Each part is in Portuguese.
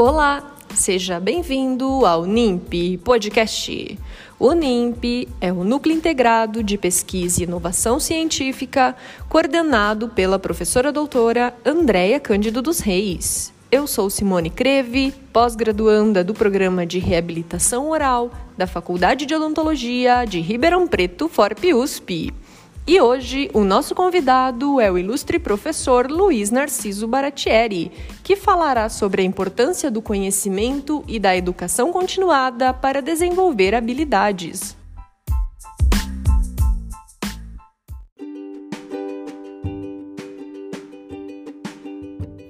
Olá, seja bem-vindo ao NIMP Podcast. O NIMP é o Núcleo Integrado de Pesquisa e Inovação Científica, coordenado pela professora doutora Andréia Cândido dos Reis. Eu sou Simone Creve, pós-graduanda do Programa de Reabilitação Oral da Faculdade de Odontologia de Ribeirão Preto, FORP USP. E hoje o nosso convidado é o ilustre professor Luiz Narciso Baratieri, que falará sobre a importância do conhecimento e da educação continuada para desenvolver habilidades.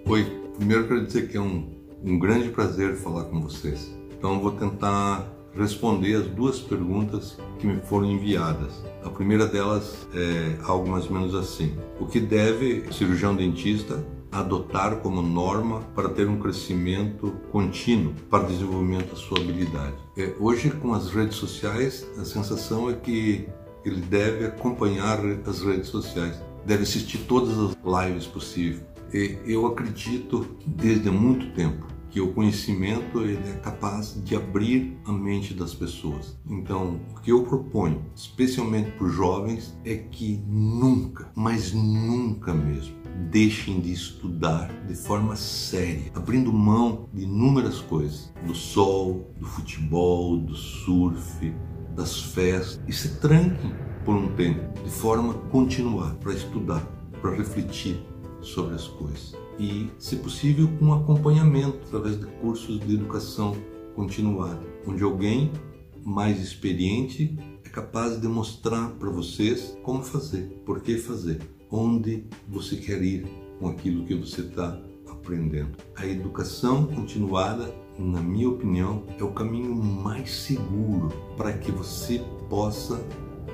Oi, primeiro quero dizer que é um, um grande prazer falar com vocês. Então vou tentar responder as duas perguntas que me foram enviadas. A primeira delas é algo mais ou menos assim: O que deve cirurgião dentista adotar como norma para ter um crescimento contínuo para desenvolvimento da sua habilidade? É, hoje, com as redes sociais, a sensação é que ele deve acompanhar as redes sociais, deve assistir todas as lives possíveis. E eu acredito desde muito tempo que o conhecimento ele é capaz de abrir a mente das pessoas. Então, o que eu proponho, especialmente para os jovens, é que nunca, mas nunca mesmo, deixem de estudar de forma séria, abrindo mão de inúmeras coisas, do sol, do futebol, do surf, das festas, e se tranquem por um tempo, de forma a continuar, para estudar, para refletir sobre as coisas e, se possível, com acompanhamento através de cursos de educação continuada, onde alguém mais experiente é capaz de mostrar para vocês como fazer, por que fazer, onde você quer ir com aquilo que você está aprendendo. A educação continuada, na minha opinião, é o caminho mais seguro para que você possa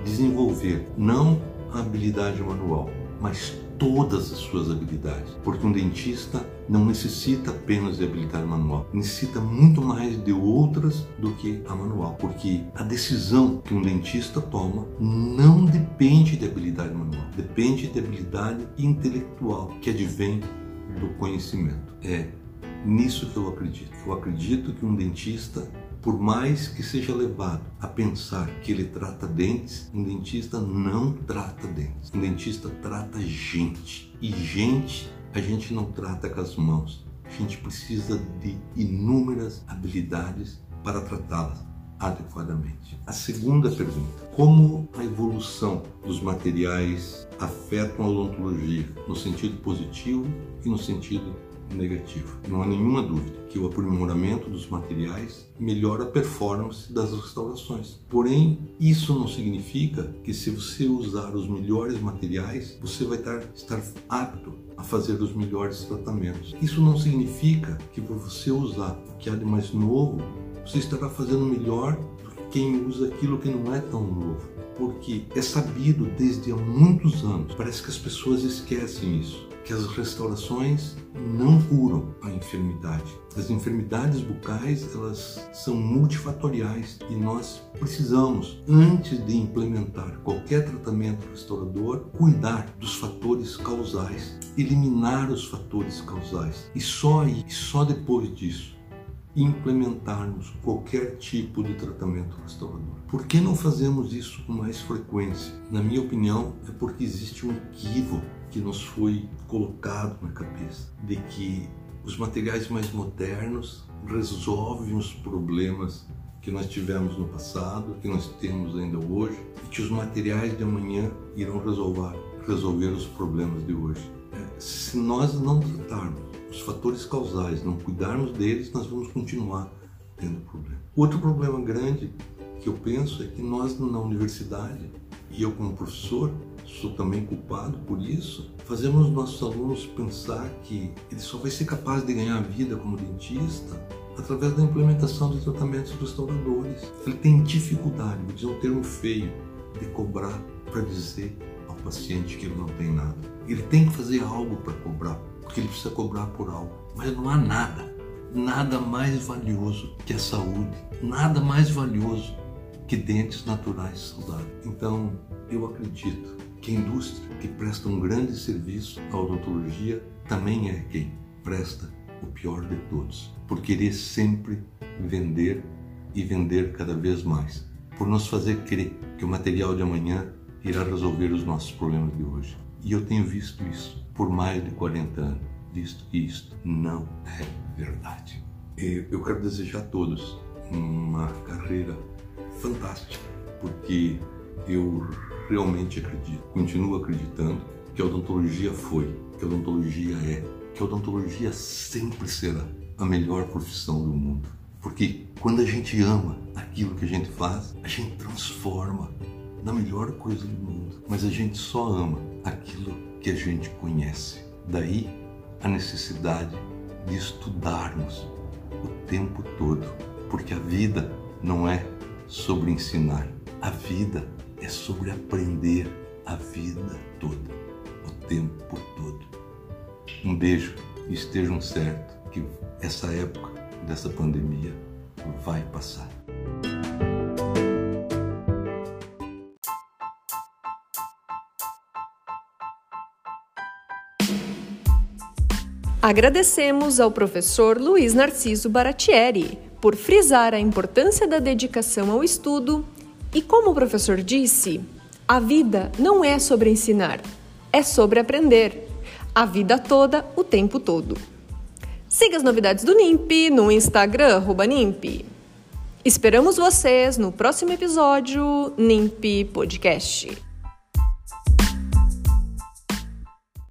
desenvolver não a habilidade manual, mas todas as suas habilidades, porque um dentista não necessita apenas de habilidade manual, necessita muito mais de outras do que a manual, porque a decisão que um dentista toma não depende de habilidade manual, depende de habilidade intelectual que advém do conhecimento. É nisso que eu acredito. Eu acredito que um dentista por mais que seja levado a pensar que ele trata dentes, um dentista não trata dentes. Um dentista trata gente. E gente a gente não trata com as mãos. A gente precisa de inúmeras habilidades para tratá-las adequadamente. A segunda pergunta: como a evolução dos materiais afetam a odontologia no sentido positivo e no sentido negativo. Não há nenhuma dúvida que o aprimoramento dos materiais melhora a performance das restaurações. Porém, isso não significa que se você usar os melhores materiais, você vai estar, estar apto a fazer os melhores tratamentos. Isso não significa que por você usar o que há de mais novo, você estará fazendo melhor do que quem usa aquilo que não é tão novo. Porque é sabido desde há muitos anos, parece que as pessoas esquecem isso que as restaurações não curam a enfermidade. As enfermidades bucais, elas são multifatoriais e nós precisamos, antes de implementar qualquer tratamento restaurador, cuidar dos fatores causais, eliminar os fatores causais. E só aí, só depois disso, implementarmos qualquer tipo de tratamento restaurador. Por que não fazemos isso com mais frequência? Na minha opinião, é porque existe um equívoco que nos foi colocado na cabeça de que os materiais mais modernos resolvem os problemas que nós tivemos no passado, que nós temos ainda hoje, e que os materiais de amanhã irão resolver, resolver os problemas de hoje. É, se nós não tratarmos os fatores causais, não cuidarmos deles, nós vamos continuar tendo problema. Outro problema grande que eu penso é que nós na universidade e eu como professor sou também culpado por isso, fazemos nossos alunos pensar que ele só vai ser capaz de ganhar vida como dentista através da implementação de tratamentos restauradores. Ele tem dificuldade, vou dizer um termo feio, de cobrar para dizer ao paciente que ele não tem nada. Ele tem que fazer algo para cobrar, porque ele precisa cobrar por algo. Mas não há nada, nada mais valioso que a saúde, nada mais valioso que dentes naturais saudáveis. Então, eu acredito que a indústria que presta um grande serviço à odontologia também é quem presta o pior de todos, por querer sempre vender e vender cada vez mais, por nos fazer crer que o material de amanhã irá resolver os nossos problemas de hoje. E eu tenho visto isso por mais de 40 anos, visto que isto não é verdade. E eu quero desejar a todos uma carreira fantástica, porque eu realmente acredito, continuo acreditando que a odontologia foi, que a odontologia é, que a odontologia sempre será a melhor profissão do mundo. Porque quando a gente ama aquilo que a gente faz, a gente transforma na melhor coisa do mundo. Mas a gente só ama aquilo que a gente conhece. Daí a necessidade de estudarmos o tempo todo, porque a vida não é sobre ensinar, a vida é sobre aprender a vida toda, o tempo todo. Um beijo e estejam certos que essa época dessa pandemia vai passar. Agradecemos ao professor Luiz Narciso Baratieri por frisar a importância da dedicação ao estudo e, como o professor disse, a vida não é sobre ensinar, é sobre aprender. A vida toda, o tempo todo. Siga as novidades do NIMP no Instagram, NIMP. Esperamos vocês no próximo episódio NIMP Podcast.